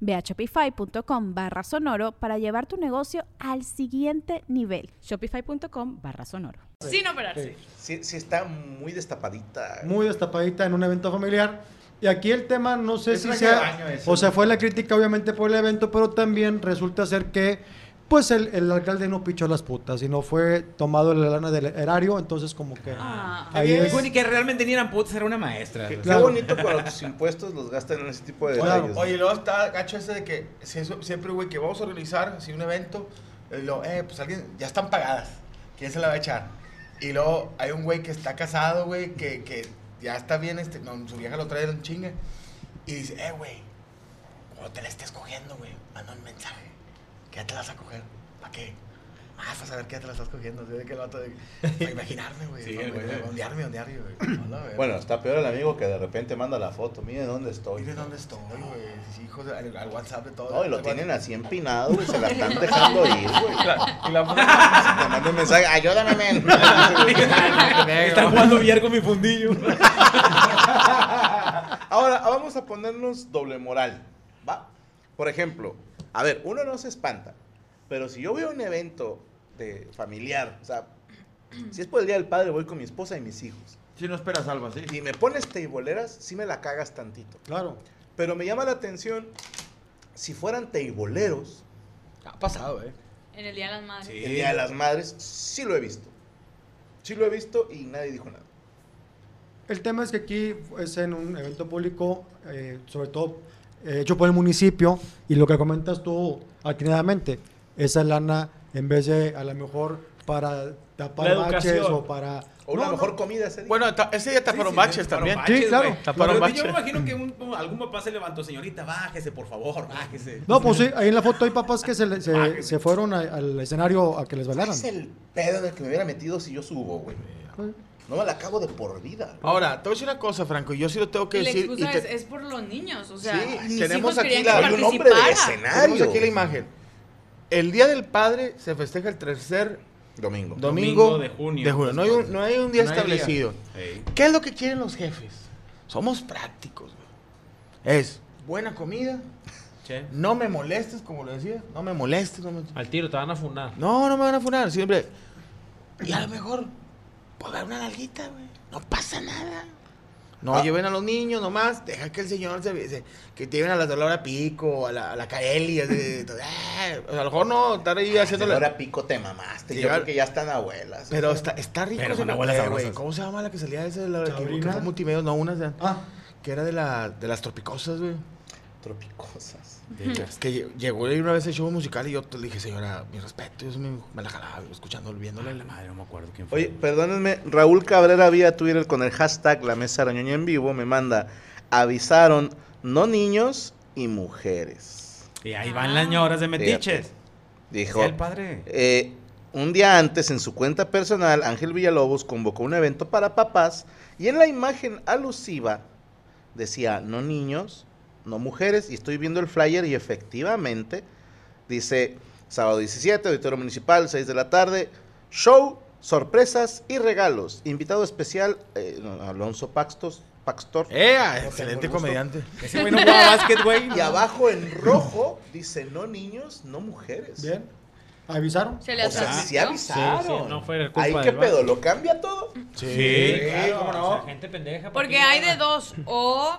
Ve a shopify.com barra sonoro para llevar tu negocio al siguiente nivel. Shopify.com barra sonoro. Sin operarse. Sí, sí está muy destapadita. muy destapadita en un evento familiar. Y aquí el tema, no sé Es si sea, o sea, fue la crítica obviamente por el evento, pero también resulta ser que, pues el, el alcalde no pichó las putas, sino fue tomado la lana del erario, entonces como que Ah. ahí es, Ni que realmente ni eran putas, era una maestra. Qué, qué Claro. bonito cuando tus impuestos los gastan en ese tipo de Claro. detalles. ¿no? Oye, luego está gacho ese de que si eso- siempre, güey, que vamos a organizar así un evento, y luego, eh, pues alguien, ya están pagadas, ¿quién se la va a echar? Y luego hay un güey que está casado, güey, que, que ya está bien, este, no, su vieja lo trae en chinga, y dice, eh, güey, cuando te la estés cogiendo, güey, manda un mensaje, ya te la vas a coger, ¿para qué? Ah, para saber que ya te la estás cogiendo, de que el vato de, para imaginarme, güey, Sí, güey. ondearme, ondearme, güey. Bueno, está peor el amigo que de repente manda la foto. Mire dónde estoy. Mire dónde estoy, güey. Sí, hijos, de- al, al WhatsApp de todo. No, y lo tienen así empinado, güey. Se la están dejando ir, güey. Y la Me manda un mensaje. Ayúdame, men. Están jugando billar con mi fundillo. Ahora, vamos a ponernos doble moral, ¿va? Por ejemplo, a ver, uno no se espanta, pero si yo veo un evento de familiar, o sea, si es por el Día del Padre, voy con mi esposa y mis hijos, Si no esperas algo así. y me pones teiboleras, sí me la cagas tantito. claro. Pero me llama la atención, si fueran teiboleros, Ha pasado, eh. En el Día de las Madres. Sí. el Día de las Madres, sí lo he visto. Sí lo he visto y nadie dijo nada. El tema es que aquí es en un evento público, eh, sobre todo hecho por el municipio, y lo que comentas tú atinadamente, esa lana, en vez de a lo mejor para tapar baches o para... O una No, mejor no. comida ese día. Bueno, ese día taparon Sí, sí, baches taparon también. baches, Sí, claro. Taparon baches. Yo me imagino que un- algún papá se levantó, señorita, bájese, por favor, bájese. No, pues sí, ahí en la foto hay papás que se, le- se, que- se fueron a- al escenario a que les bailaran. es el pedo en el que me hubiera metido si yo subo, güey. No me la acabo de por vida. Ahora, te voy a decir una cosa, Franco, y yo sí lo tengo que Y la decir. excusa y te- es, es por los niños. O sea, Sí, mis tenemos hijos aquí la- Hay un hombre de escenario. Tenemos aquí la imagen. El Día del Padre se festeja el tercer Domingo. domingo, Domingo de junio. No hay un, no hay un día No hay establecido. ¿Qué es lo que quieren los jefes? Somos prácticos, güey. Es buena comida, Che. no me molestes, como lo decía, no me molestes, no me... Al tiro te van a funar. No, no me van a funar, siempre. Y a lo mejor, pues dar una nalguita, güey. No pasa nada. No Ah. lleven a los niños nomás, deja que el señor se, se- que te lleven a la Dolora Pico, a la, a la Caeli, así, eh, a lo mejor no estar ahí haciéndole. Ahora pico te mamaste. Sí, yo ya- creo que ya están abuelas. Pero está, está rico Pero ese con abuelas güey. ¿Cómo se llama la que salía esa de la fue multimedia? No, una de- Ah, que era de la de las tropicosas, güey. Tropicosas. Es que lle- llegó ahí una vez el show musical y yo te le dije, señora, mi respeto, yo me, me la jalaba, escuchando, viéndole. La madre, no me acuerdo quién fue. Oye, perdónenme, Raúl Cabrera vía Twitter con el hashtag La Mesa Arañoña en vivo me manda, avisaron no niños y mujeres. Y ahí van las ñoras de metiches. Dijo, el padre. eh, un día antes en su cuenta personal, Ángel Villalobos convocó un evento para papás y en la imagen alusiva decía no niños, no mujeres y estoy viendo el flyer y efectivamente dice sábado 17, auditorio municipal, 6 de la tarde, show, sorpresas y regalos. Invitado especial, eh, Alonso Paxtos, Paxtor. ¡Eh! tengo Excelente comediante. Ese güey no jugaba básquet, güey. Y abajo en rojo dice no niños, no mujeres. bien. ¿Avisaron? Se le O sea, sí avisaron. Sí, sí, no fue culpa Ahí qué del pedo. ¿lo cambia todo? Sí, claro, cómo o no. sea, gente pendeja. ¿para Porque hay de dos. O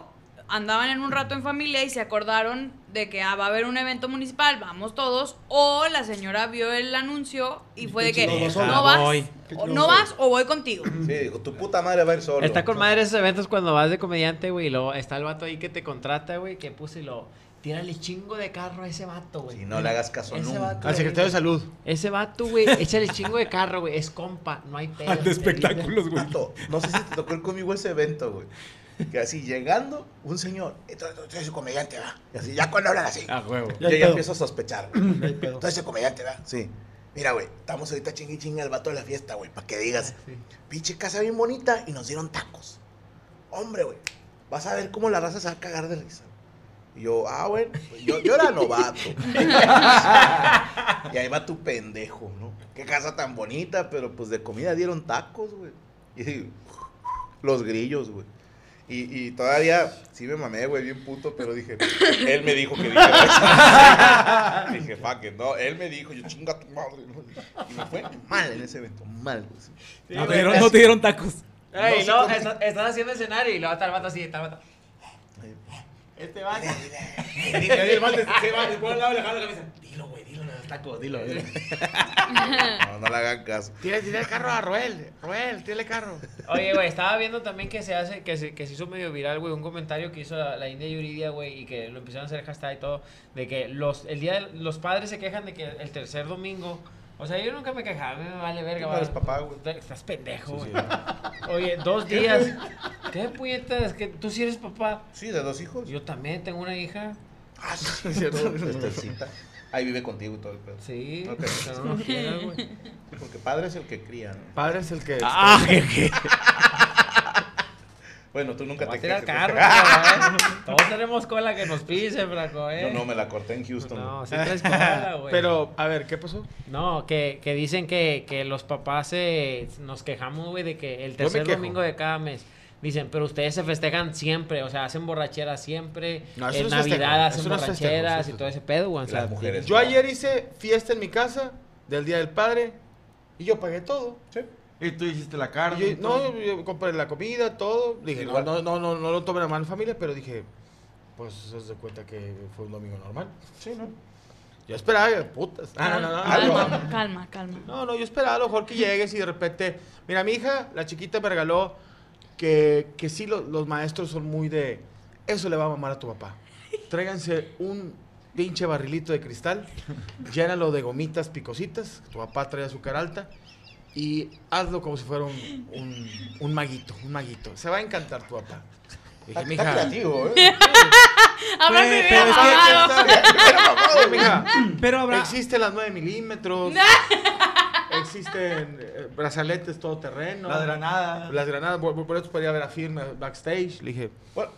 andaban en un rato en familia y se acordaron de que ah, va a haber un evento municipal, vamos todos, o la señora vio el anuncio y fue de que no vas, Voy. o, no vas o voy contigo. Sí, dijo, tu puta madre va a ir solo. Está con madre esos eventos cuando vas de comediante, güey, y luego está el vato ahí que te contrata, güey, que puse y lo... Tírale chingo de carro a ese vato, güey. Si no le hagas caso Ese nunca. vato, Al secretario de salud. Ese vato, güey, échale chingo de carro, güey. Es compa, no hay pedo. Al de espectáculos, güey. Vato, no sé si te tocó ir conmigo ese evento, güey. Que así llegando, un señor, entonces tú eres comediante, va. Y así, ya cuando hablan así, Ah, huevo. Yo ya empiezo a sospechar. Entonces ese comediante, va. Sí. Mira, güey, estamos ahorita chingue y chingue al vato de la fiesta, güey, para que digas, pinche casa bien bonita y nos dieron tacos. Hombre, güey, vas a ver cómo la raza se va a cagar de risa. Y yo, ah, bueno, pues yo, yo era novato. y ahí va tu pendejo, ¿no? Qué casa tan bonita, pero pues de comida dieron tacos, güey. Y los grillos, güey. Y, y todavía, sí me mamé, güey, bien puto, pero dije, él me dijo que dijera eso. dije, fuck it, no, él me dijo, yo chinga tu madre. ¿no? Y me fue mal en ese evento, mal. güey, sí. No te dieron, no te dieron tacos. Ey, No, no, sí, está- están haciendo escenario y luego está el vato así, está el vato. Este. Y el vato se va, se pone al lado y le jala la cabeza. Dilo, güey, dilo, los tacos, dilo. dilo. No, no le hagan caso. Tira, tira el carro a Roel. Roel, tírale el carro. Oye, güey, estaba viendo también que se hace, que se, que se hizo medio viral, güey, un comentario que hizo la, la India Yuridia, güey, y que lo empezaron a hacer hashtag y todo, de que los, el día, de- los padres se quejan de que el tercer domingo, o sea, yo nunca me quejaba, a mí me vale verga, Tú no eres papá, güey. Estás pendejo, güey. Oye, dos días. ¿Qué puñetas? Que tú sí eres papá. Sí, de dos hijos. Yo también tengo una hija. Ah, sí, es cierto. Estelcita. Ahí vive contigo y todo el pedo. Sí, Ok. pero no lo quieras, güey. Porque padre es el que cría, ¿no? Padre es el que. Ah, qué, qué. Bueno, tú nunca te tirar quejes. carro, güey. Todos tenemos cola que nos pise, Franco, eh. No, no, me la corté en Houston. No, sí traes cola, güey. Pero, a ver, ¿qué pasó? No, que, que dicen que, que los papás eh, nos quejamos, güey, de que el tercer domingo de cada mes. Dicen, pero ustedes se festejan siempre, o sea, hacen borracheras siempre. No, en no es festejo, Navidad hacen festejo, borracheras y todo ese pedo, güey. o sea, mujeres. Yo ayer hice fiesta en mi casa del Día del Padre y yo pagué todo. Y tú hiciste la carne. yo- no, yo compré la comida, todo. Dije, Igual. no, no, no, no lo tomen a mano familia, pero dije, pues se de cuenta que fue un domingo normal. Sí, ¿no? Yo esperaba, putas. Ah, no, no, no. Calma, calma, calma. No, no, yo esperaba a lo mejor que llegues y de repente. Mira, mi hija, la chiquita, me regaló que, que sí, lo- los maestros son muy de. Eso le va a mamar a tu papá. Tráiganse un pinche barrilito de cristal, llénalo de gomitas picositas, tu papá trae azúcar alta, y hazlo como si fuera un, un, un maguito, un maguito. Se va a encantar tu papá. Dije, mija, está creativo, ¿eh? Pero hubiera es que- mija, Pero habrá. Existen las 9 milímetros. existen eh, brazaletes todoterreno. La granada. Las granadas. Por, por eso podía ver a firme backstage. Le dije,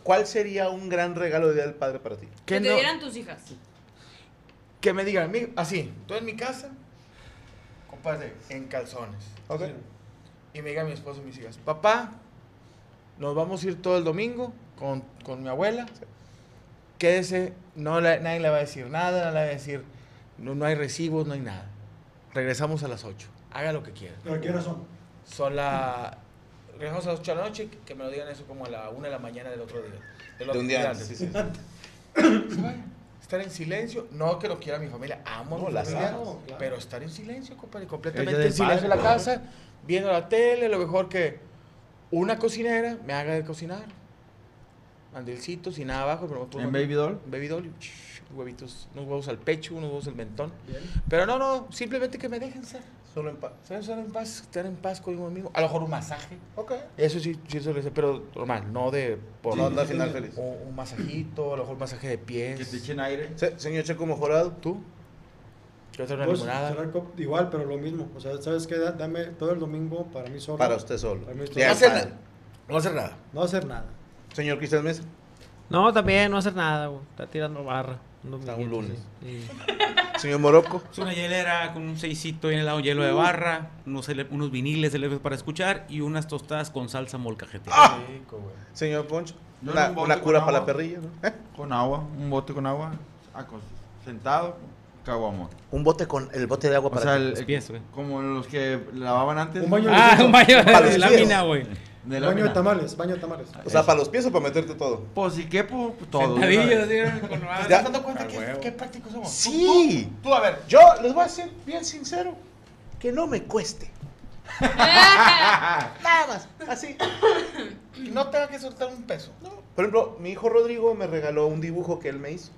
¿Cuál, sería un gran regalo de Día del Padre para ti? Que que, te no- dieran tus hijas. que me digan, "Mi- así, estoy en mi casa, en calzones. Ok. Y me diga mi esposo y mis hijas, papá, nos vamos a ir todo el domingo con, con mi abuela. Quédese, no nadie le va a decir nada, no le va a decir, no, no hay recibos, no hay nada. Regresamos a las 8. Haga lo que quiera. ¿Pero qué horas son? Son la. Regresamos a las 8 de la noche, que- que me lo digan eso como a la 1 de la mañana del otro día. Del De un día día antes. Sí, sí. Estar en silencio, no que lo quiera mi familia, amo a No, mi las familia, amo, claro. pero estar en silencio, compadre, completamente en silencio en la casa, viendo la tele, lo mejor que una cocinera me haga de cocinar. Mandilcito, sin nada abajo, pero En Baby Doll. Baby doll, huevitos, unos huevos al pecho, unos huevos al mentón. Pero no, no, simplemente que me dejen ser. Solo en paz. ¿Sabes? Estar en paz, estar en paz conmigo mismo. A lo mejor un masaje. Ok. Eso sí, sí, eso lo sé, pero normal, no de por No anda al final feliz. o un masajito, a lo mejor un masaje de pies. Que te echen aire. Se- señor Checo Mejorado, ¿Tú? Yo te una Pues, limonada. igual, pero lo mismo. O sea, ¿sabes qué? Da- Dame todo el domingo para mí solo. para usted solo. Para mí solo. No hacer nada. No hacer nada. No hacer nada. Señor Cristian Mesa. No, también no hacer nada, güey. Está tirando barra. Un lunes. Sí. Señor Morocco. Es una hielera con un seisito en el lado hielo de barra, unos, unos viniles LP para escuchar y unas tostadas con salsa molcajete. Rico, güey. Señor Poncho. Yo Una, un cura para la perrilla, ¿no? ¿Eh? Con agua. Un bote con agua. Sentado. Caguamo. Un bote con el bote de agua O para sea, el, pies, güey. como los que lavaban antes. Un baño Ah, un baño de lámina, güey. De Baño de tamales, baño de tamales. O sea, para los pies o para meterte todo. Pues sí, ¿qué? Pues, todo. Sentadillas, ¿sí? con ¿Te madre. estás dando cuenta Ah, que huevo. qué prácticos somos? Sí. Tú, tú, a ver. Yo les voy a ser bien sincero, que no me cueste. Nada más, así. No tenga que soltar un peso. Por ejemplo, mi hijo Rodrigo me regaló un dibujo que él me hizo.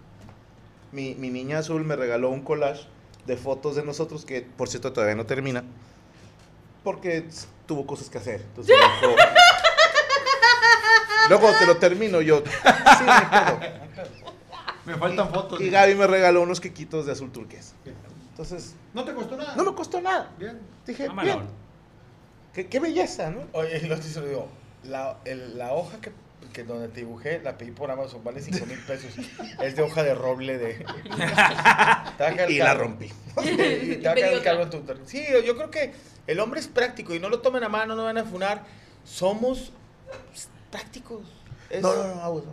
Mi, mi niña azul me regaló un collage de fotos de nosotros que, por cierto, todavía no termina. Porque tuvo cosas que hacer. Entonces me dijo, Luego te lo termino yo. Sí, me. Me faltan fotos. Y Gaby me regaló unos quequitos de azul turquesa. Entonces, No te costó nada. no me costó nada. Bien. Dije, bien. Qué, qué belleza, ¿no? Oye, y lo digo. La, el- la hoja que, que donde te dibujé, la pedí por Amazon, vale 5 mil pesos. es de hoja de roble de. Y caro. la rompí. Y te va a caer el en tu Sí, yo creo que el hombre es práctico y no lo tomen a mano, no van a funar. Somos prácticos. Es- No, no, no, aguas.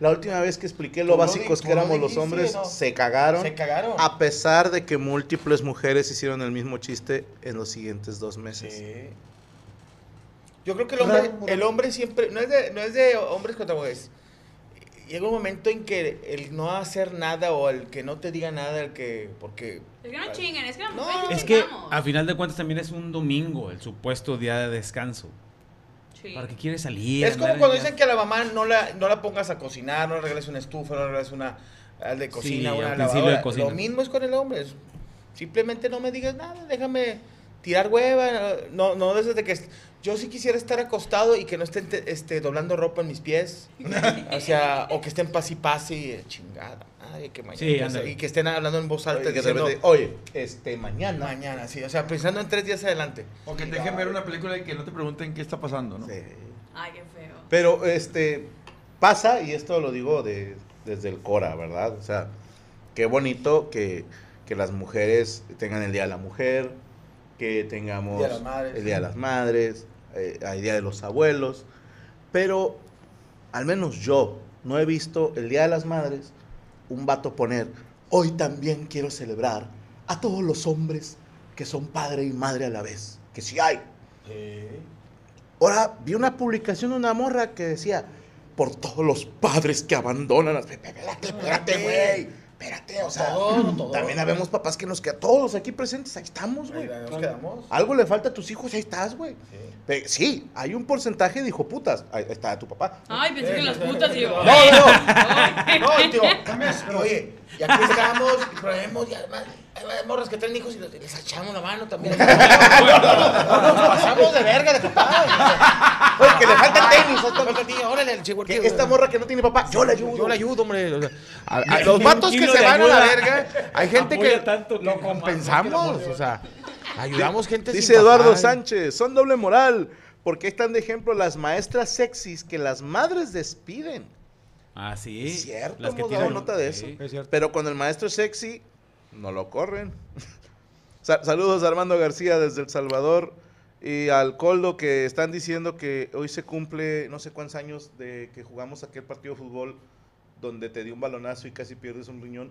La última vez que expliqué lo básicos que éramos los hombres, ¿no? se cagaron. Se cagaron. A pesar de que múltiples mujeres hicieron el mismo chiste en los siguientes dos meses. Sí. Yo creo que el hombre, el hombre siempre, no es, de, no es de hombres contra mujeres. Llega un momento en que el no hacer nada o el que no te diga nada, el que, porque... Es que no chinguen, es que No, no Es que a final de cuentas también es un domingo, el supuesto día de descanso. Sí. ¿Para qué quieres salir? Es como cuando en- dicen que a la mamá no la, no la pongas a cocinar, no le regales una estufa, no le regales una al de cocina, Sí, una utensilio de lavadora. cocina. Lo mismo es con el hombre. es- simplemente no me digas nada, déjame tirar hueva. No, no desde que... Yo sí quisiera estar acostado y que no estén te- este, doblando ropa en mis pies. o sea, o que estén pase y pase y eh, chingada. Ay, que mañana. Sí, que- y que estén hablando en voz alta Oye, que de diciendo, repente, oye, este, mañana. mañana, sí. O sea, pensando en tres días adelante. O que te dejen ver una película y que no te pregunten qué está pasando, ¿no? Sí. Ay, qué feo. Pero, este, pasa, y esto lo digo de, desde el Cora, ¿verdad? O sea, qué bonito que, que las mujeres tengan el Día de la Mujer, que tengamos Día de las Madres. el Día de las Madres, eh, el Día de los Abuelos, pero al menos yo no he visto el Día de las Madres un vato poner, hoy también quiero celebrar a todos los hombres que son padre y madre a la vez, que sí hay. Ahora vi una publicación de una morra que decía, por todos los padres que abandonan. Espérate, espérate, güey. Espérate, o sea, también habemos papás que nos quedan todos aquí presentes, ahí estamos, güey. Nos quedamos. Algo le falta a tus hijos, ahí estás, güey. Pe- Sí, hay un porcentaje de hijo putas. Ahí está tu papá. Ay, pensé que en las putas, digo. No, no, no, tío, oye, y aquí estamos, y probemos, y además, hay morras que traen hijos y les, echamos la mano también. No, nos pasamos de verga de papá. Oye, que le falta el tenis. Tío, órale. Que esta morra que no tiene papá, yo le ayudo. Yo le ayudo, hombre. los vatos que ¿Quién se van a la verga, hay gente que tanto que lo compensamos, o sea, ayudamos gente sin Dice Eduardo papá. Sánchez, son doble moral, porque están de ejemplo las maestras sexys que las madres despiden. Ah, sí. Es cierto, Las que hemos dado nota de sí. eso. Es. Pero cuando el maestro es sexy, no lo corren. Sa- Saludos a Armando García desde El Salvador y al Coldo que están diciendo que hoy se cumple no sé cuántos años de que jugamos aquel partido de fútbol donde te dio un balonazo y casi pierdes un riñón.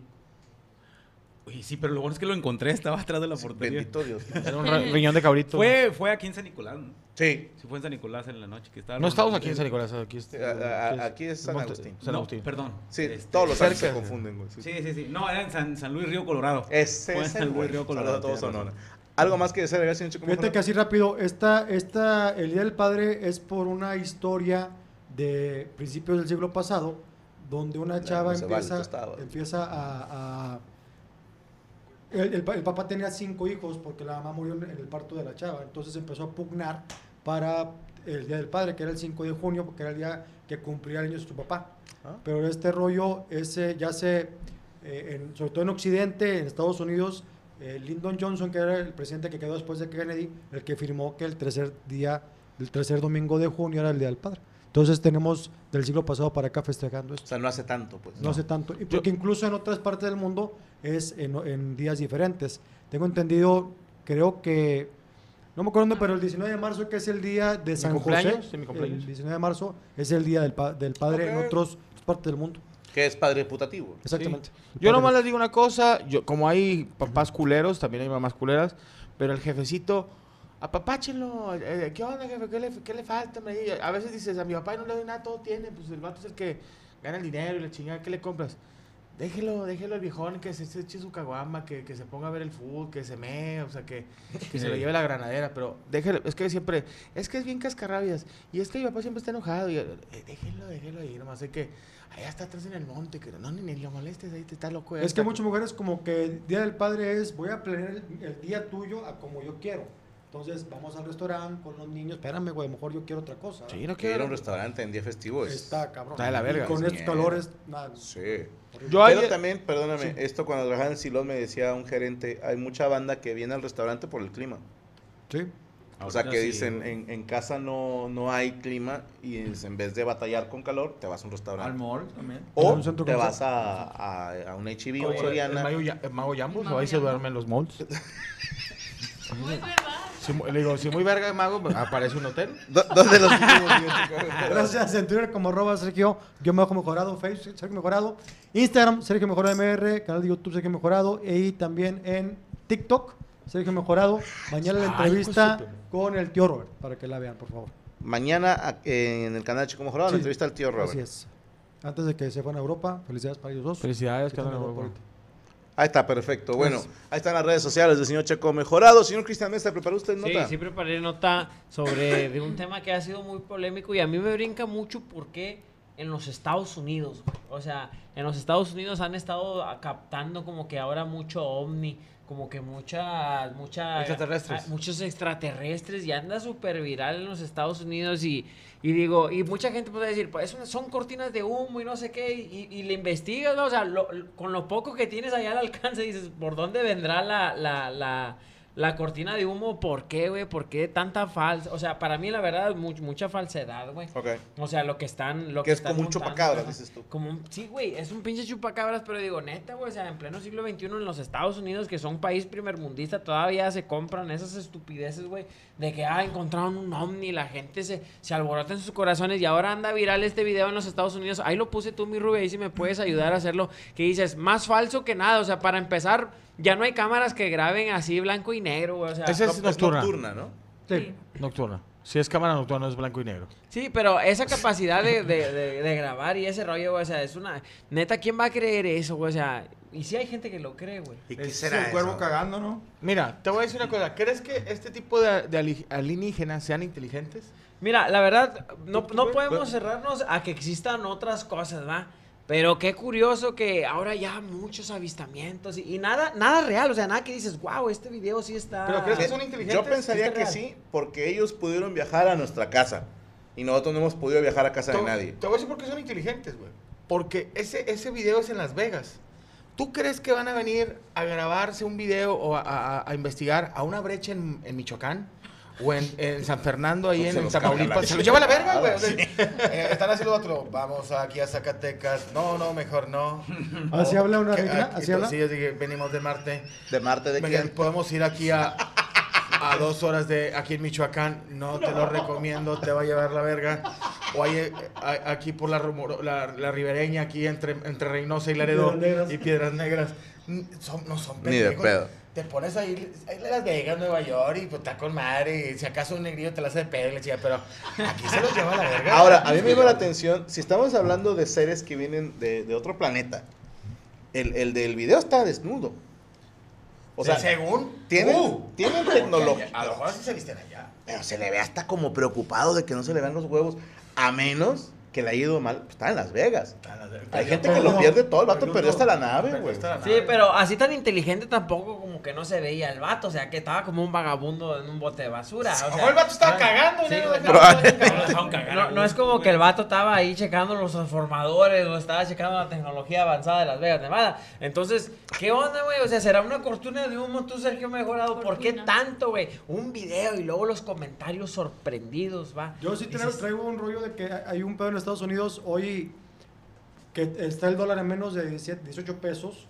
Oye, sí, pero lo bueno es que lo encontré, estaba atrás de la portería. Bendito Dios. Era un riñón de cabrito. Fue, fue aquí en San Nicolás, ¿no? Sí, Sí, fue en San Nicolás en la noche. Que estaba No estamos aquí en San Nicolás, aquí es, A- a- aquí es San Agustín. San No, Agustín. perdón. sí, Este, todos los años se confunden. güey, sí. Sí, sí, sí. No, era en San, San Luis Río Colorado. Ese Fue en San Luis. Río Colorado. Saludos a todos Sonora. ¿Algo más que desear señor Chico? Fíjate que así rápido, esta, esta, el Día del Padre es por una historia de principios del siglo pasado, donde una chava empieza, empieza a... a- el, el pa- el papá tenía cinco hijos porque la mamá murió en el parto de la chava, entonces empezó a pugnar para el Día del Padre, que era el 5 de junio, porque era el día que cumplía el año de su papá. Ah. Pero este rollo ese ya se, eh, en- sobre todo en Occidente, en Estados Unidos, eh, Lyndon Johnson, que era el presidente que quedó después de Kennedy, el que firmó que el tercer día, el tercer domingo de junio era el Día del Padre. Entonces tenemos del siglo pasado para acá festejando O esto. sea, no hace tanto, pues. No hace tanto. Y porque incluso en otras partes del mundo es en, en días diferentes. Tengo entendido, creo que, no me acuerdo, dónde, pero el 19 de marzo, que es el día de San José, mi cumpleaños? el 19 de marzo es el día del, pa- del padre en Ok. otras partes del mundo. Que es padre putativo. Exactamente. Yo nomás les digo una cosa, yo como hay papás culeros, también hay mamás culeras, pero el jefecito apapáchenlo, eh, ¿qué onda, jefe? ¿Qué le, qué le falta? a veces dices, a mi papá no le doy nada, todo tiene, pues el vato es el que gana el dinero y la chingada, ¿qué le compras? Déjelo, déjelo al viejón que se, se eche su caguama, que, que se ponga a ver el fútbol, que se mee, o sea, que, que se lo lleve la granadera, pero déjelo, es que siempre, es que es bien cascarrabias, y es que mi papá siempre está enojado, y eh, déjelo, déjelo ahí, nomás sé que allá está atrás en el monte, que no, ni, ni lo molestes, ahí te está loco. Es que muchas mujeres como que el Día del Padre es, voy a planear el, el día tuyo a como yo quiero. Entonces vamos al restaurante con los niños, espérame, güey, a lo mejor yo quiero otra cosa. Sí, no Que ir a quiero. un restaurante en día festivo es... Está cabrón. Está de la verga. Y con estos calores, nada. Sí. Yo Pero ayer- también, perdóname, esto cuando trabajaba en Silón me decía un gerente, hay mucha banda que viene al restaurante por el clima. Sí. O sea, que dicen, en, en casa no, no hay clima y es- en vez de batallar con calor, te vas a un Al restaurante. mall también. O A un centro te comercial. vas a, a, a un HB o Oye, ¿El Soriana. mago, ya- el mago Jambos? El ¿O ahí se duermen los malls? Muy. Si le digo, si muy verga de mago, pues, aparece un hotel. Do- ¿Dónde los Gracias en Twitter como arroba Sergio, guion bajo mejorado, Facebook Sergio Mejorado, Instagram Sergio Mejorado MR, canal de YouTube Sergio Mejorado y también en TikTok Sergio Mejorado. Mañana la entrevista con el tío Robert, para que la vean, por favor. Mañana en el canal de Chico Mejorado, Sí. la entrevista al tío Robert. Así es. Antes de que se fueran a Europa, felicidades para ellos dos. Felicidades, Que que están en en Europa Europa. Ahí está, perfecto. Bueno, ahí están las redes sociales del señor Checo Mejorado. Señor Cristian Mesa, ¿preparó usted nota? Sí, sí preparé nota sobre de un tema que ha sido muy polémico y a mí me brinca mucho porque en los Estados Unidos, güey. o sea, en los Estados Unidos han estado captando como que ahora mucho ovni, como que muchas, mucha, Extraterrestres. ah, muchos extraterrestres y anda súper viral en los Estados Unidos y, y digo, y mucha gente puede decir, pues son- cortinas de humo y no sé qué, y, y le investigas, ¿no? o sea, lo- lo- con lo poco que tienes allá al alcance dices, ¿por dónde vendrá la, la, la, la cortina de humo? ¿Por qué, güey? ¿Por qué tanta falsa? O sea, para mí la verdad es much- mucha falsedad, güey. Ok. O sea, lo que están. Lo Que que es están como un chupacabras, dices tú. Como un- sí, güey, es un pinche chupacabras, pero digo, neta, güey, o sea, en pleno siglo XXI en los Estados Unidos, que son país primermundista, todavía se compran esas estupideces, güey, de que, ah, encontraron un ovni, la gente se, se alborota en sus corazones y ahora anda viral este video en los Estados Unidos. Ahí lo puse tú, mi Rubio, ahí si me puedes ayudar a hacerlo. Que dices, más falso que nada, o sea, para empezar, ya no hay cámaras que graben así blanco y negro, güey, o sea. No, es nocturna. ¿no? Sí. Nocturna. Si es cámara nocturna, es blanco y negro. Sí, pero esa capacidad de, de, de- de grabar y ese rollo, güey, o sea, es una... Neta, ¿quién va a creer eso, güey? O sea, y sí hay gente que lo cree, güey. ¿Y qué Es será el cuervo eso? cagando, ¿no? Mira, te voy a decir una cosa. ¿Crees que este tipo de, de ali- alienígenas sean inteligentes? Mira, la verdad, no, ¿Tú- no podemos cerrarnos a que existan otras cosas, ¿va? Pero qué curioso que ahora ya muchos avistamientos y, y nada nada real, o sea, nada que dices, wow, este video sí está... ¿Pero crees que son inteligentes? Yo pensaría que real. sí, porque ellos pudieron viajar a nuestra casa. Y nosotros no hemos podido viajar a casa de Te- nadie. Te voy a decir por qué son inteligentes, güey. Porque ese, ese video es en Las Vegas. ¿Tú crees que van a venir a grabarse un video o a, a- a investigar a una brecha en, en Michoacán? O en, en San Fernando, ahí en los Tamaulipas. Se lo lleva la verga, güey. Sea, sí. eh, están haciendo otro. Vamos aquí a Zacatecas. No, no, mejor no. ¿Así habla una reina? aquí- ¿Así habla? Sí, yo dije, venimos de Marte. ¿De Marte de quién? Podemos ir aquí a, a dos horas de aquí en Michoacán. No te lo recomiendo, te va a llevar la verga. O ahí, eh, a- aquí por la, la, la ribereña, aquí entre, entre Reynosa y Laredo Piedras Negras. y Piedras Negras. Son, no son Ni de pendejos. pedo. Te pones ahí, ahí Las Vegas, Nueva York, y pues está con madre. Y si acaso un negrillo te la hace de pedo y chica, pero aquí se los lleva la verga. Ahora, a mí me llama la atención, si estamos hablando de seres que vienen de, de otro planeta, el, el del video está desnudo. O sea, según. tienen, Uh, tienen tecnología. A lo mejor así se visten allá. Pero se le ve hasta como preocupado de que no se le vean los huevos, a menos que le haya ido mal. Pues está en Las Vegas. Hay gente que lo pierde todo, el vato perdió hasta la nave, güey. Sí, pero así tan inteligente tampoco como que no se veía el vato, o sea, que estaba como un vagabundo en un bote de basura. O sea, el vato estaba cagando, Sí, ¿no? no, no es como que el vato estaba ahí checando los transformadores o estaba checando la tecnología avanzada de Las Vegas, Nevada. Entonces, ¿qué onda, güey? O sea, será una cortina de humo tú, Sergio Mejorado. ¿Por qué tanto, güey? Un video y luego los comentarios sorprendidos, va. Yo sí traigo un rollo de que hay un pedo en Estados Unidos hoy que está el dólar en menos de 17 18 pesos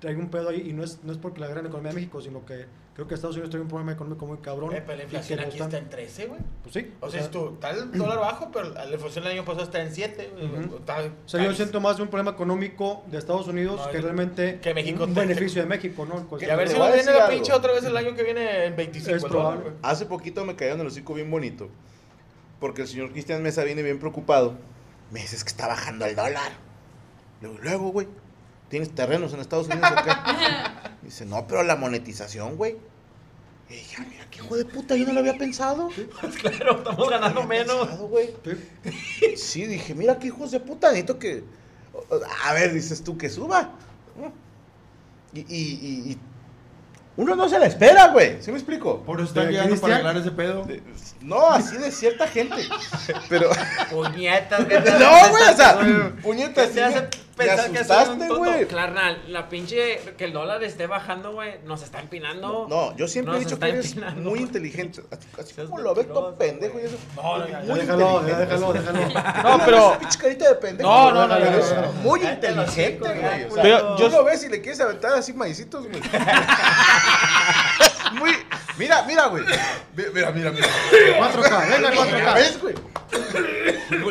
trae un pedo ahí y no es, no es porque la gran economía de México, sino que creo que Estados Unidos trae un problema económico muy cabrón. Eh, pero la inflación que no aquí están- está en 13, güey. Pues sí. O sea, tú, está el dólar bajo, pero la inflación el año pasado está en 7. Ujú. Está- O sea, yo siento más de un problema económico de Estados Unidos No, que es- realmente que México un beneficio de México, ¿no? Y Cualquier- a ver si nos a viene la pinche otra vez el año que viene en 25. Es. Hace poquito me cayó en el hocico bien bonito. Porque el señor Cristian Mesa viene bien preocupado. Me dice, es que está bajando el dólar. Luego, luego, güey, ¿tienes terrenos en Estados Unidos o qué? Dice, no, pero la monetización, güey. Y dije, "Ah, mira, qué hijo de puta, yo no lo había pensado. Claro, estamos ganando menos. pensado, güey. Sí. Sí, dije, mira, qué hijos de puta, necesito que... A ver, dices tú, que suba. Y, y, y- y uno no se la espera, güey. ¿Sí me explico? Por eso están ¿De llegando para arreglar ese pedo. No, así de cierta gente. Pero... Puñetas, No, güey, o sea, puñetas, ¿Qué sí te hace me- pensar que soy un tonto? Carnal, la pinche, que el dólar esté bajando, güey, nos está empinando. No, yo siempre he Nos dicho está que eres empinando. muy inteligente. Así, así como lo ves todo mentiroso, pendejo y güey. eso. No, no, ya, muy déjalo, ya déjalo, déjalo. No, pero. Pinche carita de pendejo. No, no, no, no, no, no. Muy inteligente, güey. Pero yo- lo ves y le quieres aventar así maicitos, güey. muy. Mira, mira, güey. Mira, mira, mira. 4K, venga, ¿Lo 4K. ves, güey?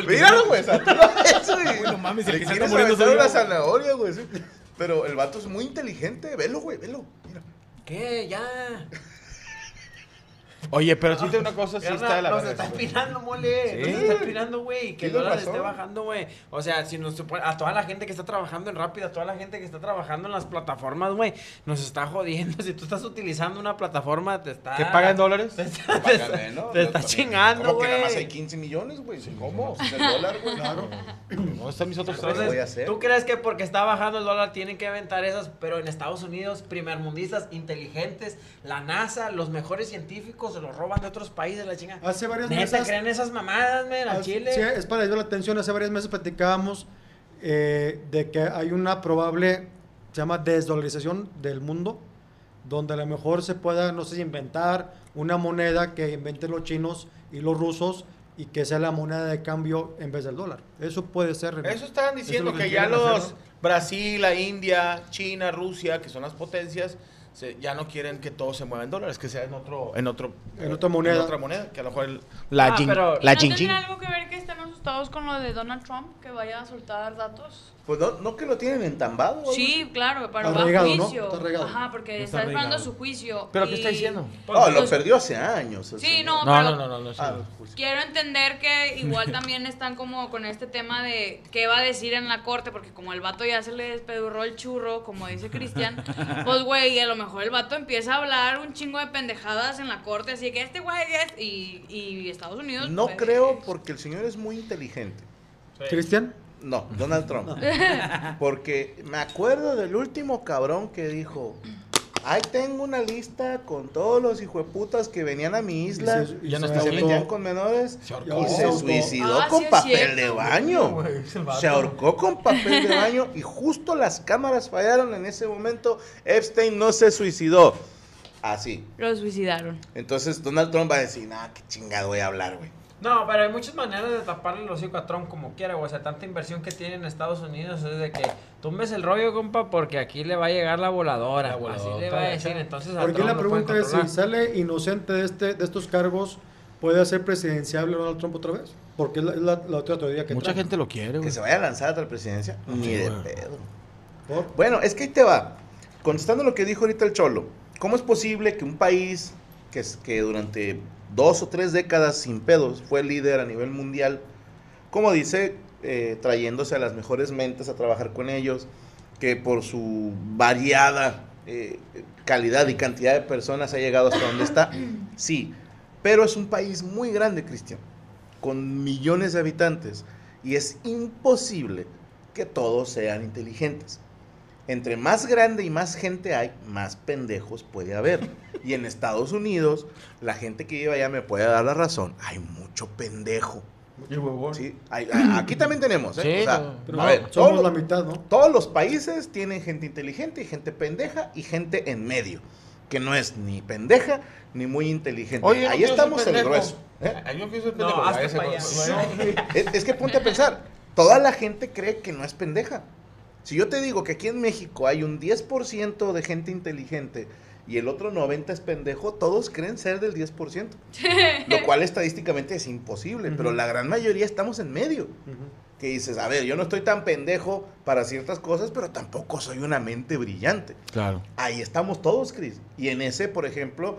Míralo, güey. O sea, tú lo ves, güey. Uy, no mames, el que se anda muriendo soy una zanahoria, güey. sí. Pero el vato es muy inteligente. Velo, güey, velo. Mira. ¿Qué? Ya. Oye, pero sí te una cosa, sí Carnal, está de la nos verga, está güey. empinando, mole. Sí. Nos está empinando, güey. Que el dólar esté bajando, güey. O sea, si nos a toda la gente que está trabajando en Rápida, a toda la gente que está trabajando en las plataformas, güey, nos está jodiendo. Si tú estás utilizando una plataforma, te está. ¿Qué pagan dólares? Te está, te Pagan está- menos, te ¿no? está También. chingando, ¿Cómo que nada más hay güey. 15 millones, güey? ¿Cómo? Si es el dólar, güey. Claro. ¿Dónde están mis otros ¿Qué tres? voy a hacer? ¿tú crees que porque está bajando el dólar tienen que aventar esas? Pero en Estados Unidos, primermundistas, inteligentes, la NASA, los mejores científicos se los roban de otros países, la chingada. Hace varios Neta, meses. creen esas mamadas, men, al Chile. Sí, es para llamar la atención. Hace varios meses platicábamos eh, de que hay una probable, se llama desdolarización del mundo, donde a lo mejor se pueda, no sé si inventar una moneda que inventen los chinos y los rusos y que sea la moneda de cambio en vez del dólar. Eso puede ser. Eso estaban Eso es diciendo lo que ya quieren hacer, los ¿no? Brasil, la India, China, Rusia, que son las potencias, se- ya no quieren que todo se mueva en dólares, que sea en otro, en otro, En otra moneda. en otra moneda, que a lo mejor el- la Ah, jing- pero- la ¿No jing tendrá jing. algo que ver que están asustados con lo de Donald Trump? Que vaya a soltar datos. Pues no, no que lo tienen entambado. Sí, claro, pero Está va a regado, ¿no? juicio. Está regado. Ajá, porque está, está esperando su juicio. ¿Pero qué y- está diciendo? No, lo Pues- perdió hace años. Sí, no, No, pero no, no, no. Ah, pues, quiero entender que igual también están como con este tema de qué va a decir en la corte, porque como el vato ya se le despedurró el churro, como dice Cristian, pues güey, a lo mejor el vato empieza a hablar un chingo de pendejadas en la corte, así que este güey es, y, y Estados Unidos... No pues, creo porque el señor es muy inteligente. Cristian, No, Donald Trump. Porque me acuerdo del último cabrón que dijo, ahí tengo una lista con todos los hijueputas que venían a mi isla Y se- y Ya no se está se ahorcó. metían con menores Se y se suicidó Ah, con papel de baño. Se ahorcó con papel de baño y justo las cámaras fallaron en ese momento. Epstein no se suicidó. Así. Lo suicidaron. Entonces Donald Trump va a decir, nah, qué chingado voy a hablar, güey. No, pero hay muchas maneras de taparle el hocico a Trump como quiera, güey. O sea, tanta inversión que tiene en Estados Unidos es de que tumbes el rollo, compa, porque aquí le va a llegar la voladora. La voladora. Así le va a decir. Entonces, a Porque Trump la pregunta es si sale inocente de este de estos cargos, ¿puede ser presidenciable Donald Trump otra vez? Porque es la, es la- la otra teoría que Mucha trae. gente lo quiere, Que güey. se vaya a lanzar a la presidencia. Ni de güey. pedo. ¿Por? Bueno, es que ahí te va. Contestando lo que dijo ahorita el Cholo, ¿cómo es posible que un país que, es- que durante dos o tres décadas sin pedos fue líder a nivel mundial, como dice, eh, trayéndose a las mejores mentes a trabajar con ellos, que por su variada eh, calidad y cantidad de personas ha llegado hasta donde está? Sí, pero es un país muy grande, Cristian, con millones de habitantes, y es imposible que todos sean inteligentes. Entre más grande y más gente hay, más pendejos puede haber. Y en Estados Unidos, la gente que vive allá me puede dar la razón. Hay mucho pendejo. Y huevón. ¿sí? Hay- aquí también tenemos, ¿eh? Sí, O sea, no, Pero a ver, somos todos, la mitad, ¿no? todos los países tienen gente inteligente y gente pendeja y gente en medio. Que no es ni pendeja ni muy inteligente. Oye, Ahí estamos en el grueso. ¿eh? Yo pendejo. Es, es que ponte a pensar, toda la gente cree que no es pendeja. Si yo te digo que aquí en México hay un 10% de gente inteligente y el otro 90% es pendejo, todos creen ser del 10%. lo cual estadísticamente es imposible, pero la gran mayoría estamos en medio. Que dices, a ver, yo no estoy tan pendejo para ciertas cosas, pero tampoco soy una mente brillante. Claro. Ahí estamos todos, Chris. Y en ese, por ejemplo,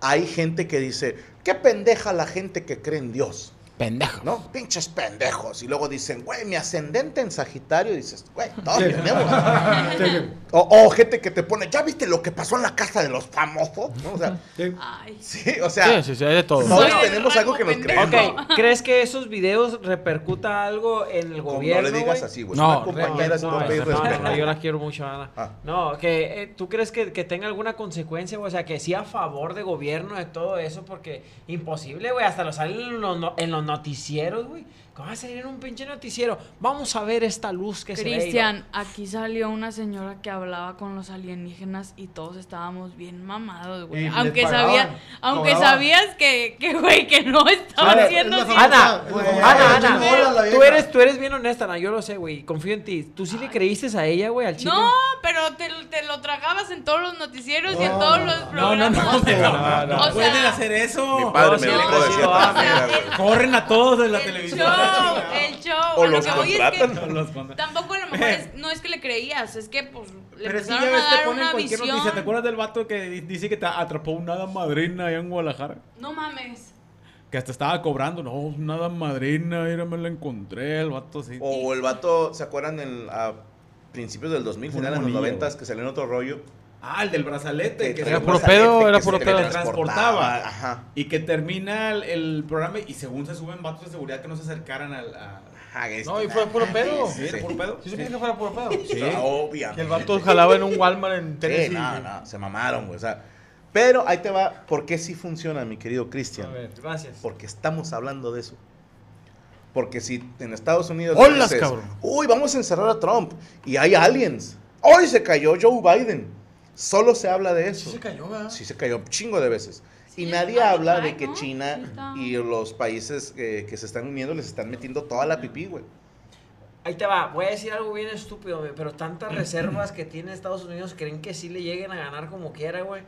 hay gente que dice, qué pendeja la gente que cree en Dios. Pendejo. ¿No? Pinches pendejos. Y luego dicen, güey, mi ascendente en Sagitario. Y dices, güey, todos Sí. tenemos. O, o gente que te pone, ¿ya viste lo que pasó en la casa de los famosos? ¿No? O sea, Sí. Ay. sí, o sea, Sí, sí, sí, hay de todo. todos Soy tenemos algo que nos creemos. ¿crees que esos videos repercuta algo en el gobierno? no le digas así, güey. No, No, compañera, no, no, no, yo la quiero mucho, Ana. Ah. No, que eh, tú crees que, que tenga alguna consecuencia, güey? o sea, que sí a favor de gobierno de todo eso, porque imposible, güey, hasta lo salen en los, no- en los noticieros, güey. ¿Cómo va a salir en un pinche noticiero? Vamos a ver esta luz que se ve. y lo- Cristian, aquí salió una señora que hablaba con los alienígenas y todos estábamos bien mamados, güey. Aunque pagaban, sabía, aunque cobraban. sabías que, que, güey, que no estaban ver, siendo es la cierto. Ana, la Ana, famosa Ana, la tú eres, tú eres bien honesta, Ana, yo lo sé, güey, confío en ti. ¿Tú sí le creíste a ella, güey, al chile? No, pero te, te lo tragabas en todos los noticieros y en todos no, los no, programas. no, no, no, no, O sea, Pueden hacer eso. Mi padre me lo dijo de cierta manera, güey. Corren a todos de la el televisión. Show, el show. O a lo los que voy es que. Los tampoco a lo mejor es, no es que le creías, es que pues le Pero empezaron ya ves, a te dar ponen una cualquier visión. noticia. ¿Te acuerdas del vato que di- dice que te atrapó una hada madrina allá en Guadalajara? No mames. Que hasta estaba cobrando. No, una hada madrina, mira, me la encontré, el vato así. O el vato, ¿se acuerdan en, a principios del 2000, Una finales de los monilla, 90 güey. que salió en otro rollo? Ah, el del brazalete. Que un puro pedo, que era se puro pedo. teletransportaba. Ajá. Y que termina el, el programa y según se suben vatos de seguridad que no se acercaran al... a- Ajá, es- No, y fue puro pedo. ¿Sí? ¿Era puro pedo? ¿Sí supiste que fuera puro pedo? Sí, obviamente. Que el vato jalaba en un Walmart en Sí, Tennessee. no, no, se mamaron, güey. O sea, pero ahí te va, ¿por qué sí funciona, mi querido Cristian? A ver, gracias. Porque estamos hablando de eso. Porque si en Estados Unidos ¡Holas, dices, cabrón! uy, vamos a encerrar a Trump y hay aliens. Hoy se cayó Joe Biden. Solo se habla de eso. Sí se cayó, ¿verdad? Sí se cayó un chingo de veces. Sí, y nadie habla de que ¿no? China y los países que se están uniendo les están metiendo toda la pipí, güey. Ahí te va, voy a decir algo bien estúpido, güey, pero tantas reservas que tiene Estados Unidos creen que sí le lleguen a ganar como quiera, güey.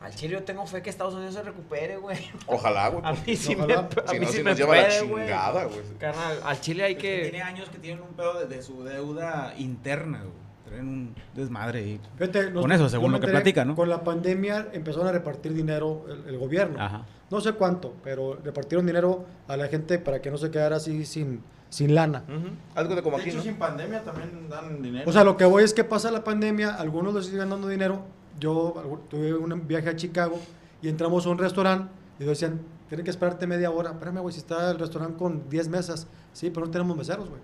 Al chile yo tengo fe que Estados Unidos se recupere, güey. Ojalá, güey. A mí sí me, a Si mí no, sí si me nos lleva la chingada, güey. Carnal, al chile hay Es que que... Tiene años que tienen un pedo de, de su deuda interna, güey. Traen un desmadre ahí. Fíjate, nos- Con eso, según lo que platica, ¿no? Con la pandemia empezaron a repartir dinero el, el gobierno. Ajá. No sé cuánto, pero repartieron dinero a la gente para que no se quedara así sin, sin lana. Algo de como De aquí, hecho, ¿no? sin pandemia también dan dinero. O sea, lo que voy es que pasa la pandemia, algunos les siguen dando dinero. Yo tuve un viaje a Chicago y entramos a un restaurante y decían, tienen que esperarte media hora. Espérame, güey, si está el restaurante con 10 mesas. Sí, pero no tenemos meseros, güey.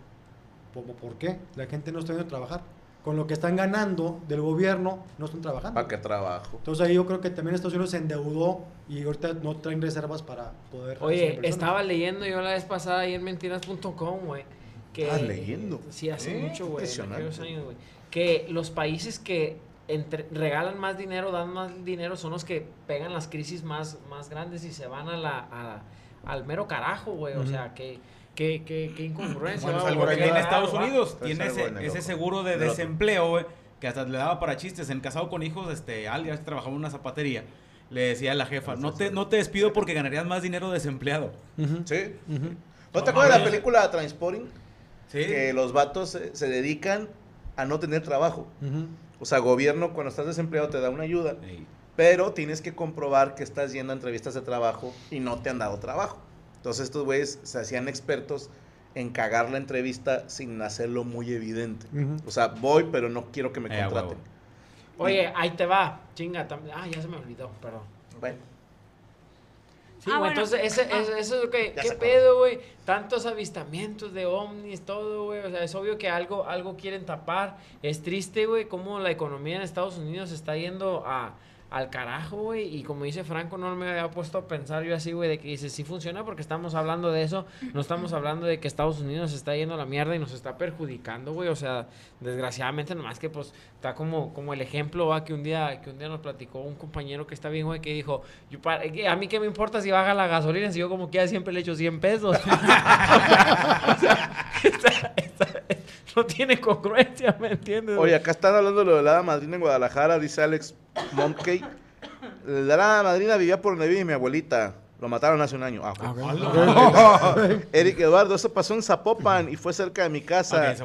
¿Por, por qué? La gente no está yendo a trabajar. Con lo que están ganando del gobierno, no están trabajando. ¿Para qué trabajo? Entonces ahí yo creo que también Estados Unidos se endeudó y ahorita no traen reservas para poder... Oye, estaba leyendo yo la vez pasada ahí en mentiras.com, güey. Que, ¿Estás leyendo? Sí, hace Eh, mucho, güey. Que los países que entre- regalan más dinero, dan más dinero, son los que pegan las crisis más, más grandes y se van a la, a- al mero carajo, güey. O sea, que, que, que, que incongruencia. Bueno, algo porque en Estados va. Unidos tiene algo ese, seguro de desempleo, güey, que hasta le daba para chistes. En Casado con Hijos, este, Al, ya que trabajaba en una zapatería, le decía a la jefa, no te, no te despido porque ganarías más dinero desempleado. ¿Sí? ¿No te acuerdas de la película Transporting? Sí. Que los vatos se, se dedican a no tener trabajo. O sea, gobierno cuando estás desempleado te da una ayuda, pero tienes que comprobar que estás yendo a entrevistas de trabajo y no te han dado trabajo. Entonces estos güeyes se hacían expertos en cagar la entrevista sin hacerlo muy evidente. O sea, voy, pero no quiero que me Eh, contraten. huevo. Oye, ahí te va. Chinga, también. Ah, ya se me olvidó, perdón. Bueno, Sí, Ah, bueno. entonces ese, Ah. ese- eso es lo que, Ya ¿qué pedo, güey? Tantos avistamientos de ovnis, todo, güey, o sea, es obvio que algo, algo quieren tapar, es triste, güey, cómo la economía en Estados Unidos está yendo a, al carajo, güey, y como dice Franco, no me había puesto a pensar yo así, güey, de que dice, sí funciona porque estamos hablando de eso, no estamos hablando de que Estados Unidos se está yendo a la mierda y nos está perjudicando, güey, o sea, desgraciadamente nomás que pues está como, como el ejemplo, va, que un día, que un día nos platicó un compañero que está bien, güey, que dijo, yo que a mí qué me importa si baja la gasolina, si yo como quiera siempre le echo 100 pesos. O sea, está- no tiene congruencia, ¿me entiendes? Oye, acá están hablando de lo de la hada madrina en Guadalajara, dice Alex Monkey. La hada madrina vivía por donde vive mi abuelita. Lo mataron hace un año. Ah, ok. Eric Eduardo, eso pasó en Zapopan y fue cerca de mi casa.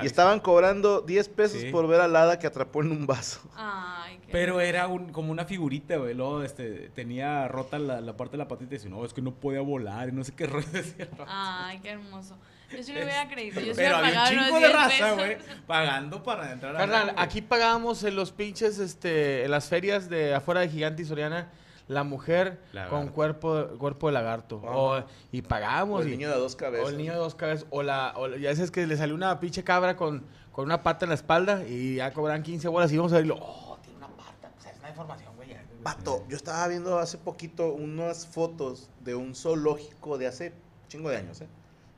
Y estaban cobrando 10 pesos Sí. por ver al hada que atrapó en un vaso. Ay, qué Pero era un, como una figurita, güey. Luego este, tenía rota la, la parte de la patita y decía, no, es que no podía volar y no sé qué rollo decía. Ay, qué hermoso. Yo sí lo hubiera creído. Yo sí Pero había un chingo de 10 raza, güey, pagando para entrar a Carnal, ver, güey. aquí pagábamos en los pinches, este, en las ferias de afuera de Gigante y Soriana, la mujer Lagarto. con cuerpo, cuerpo de lagarto. O- y O pagábamos. el y- niño de dos o cabezas. el niño de dos cabezas. O la, o la- ya es que le salió una pinche cabra con, con una pata en la espalda y ya cobran 15 bolas y vamos a verlo. Oh, tiene una pata. Pues es una información, güey. ya. Vato, yo estaba viendo hace poquito unas fotos de un zoológico de hace chingo de años, ¿eh?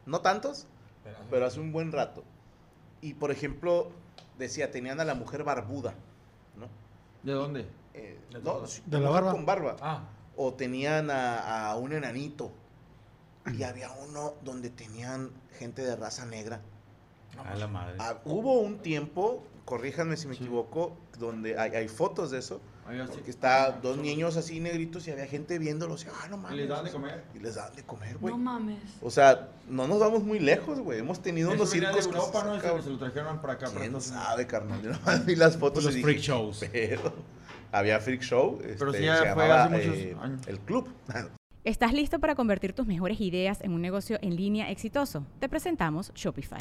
No tantos, pero hace un buen rato. Y por ejemplo, decía, tenían a la mujer barbuda, ¿no? ¿De dónde? Eh, De no, De la barba. Con barba. Ah. O tenían a, a un enanito. Y había uno donde tenían gente de raza negra. A la madre. Ah, hubo un tiempo, corríjanme si me equivoco, donde hay, hay fotos de eso. Ahí así. Que está dos niños así negritos y había gente viéndolos. Y, ah, no ¿Y mames. les daban de comer? Y les daban de comer, güey. No mames. O sea, no nos vamos muy lejos, güey. Hemos tenido Eso unos de circos que Europa, se ¿no? Y se, lo trajeron para acá. para ¿Quién Unidos. sabe, carnal? Yo nomás vi las fotos Los y freak dije, shows. Pero había freak show. Pero este, sí, ya se fue llamaba, hace muchos eh, años. El club. ¿Estás listo para convertir tus mejores ideas en un negocio en línea exitoso? Te presentamos Shopify.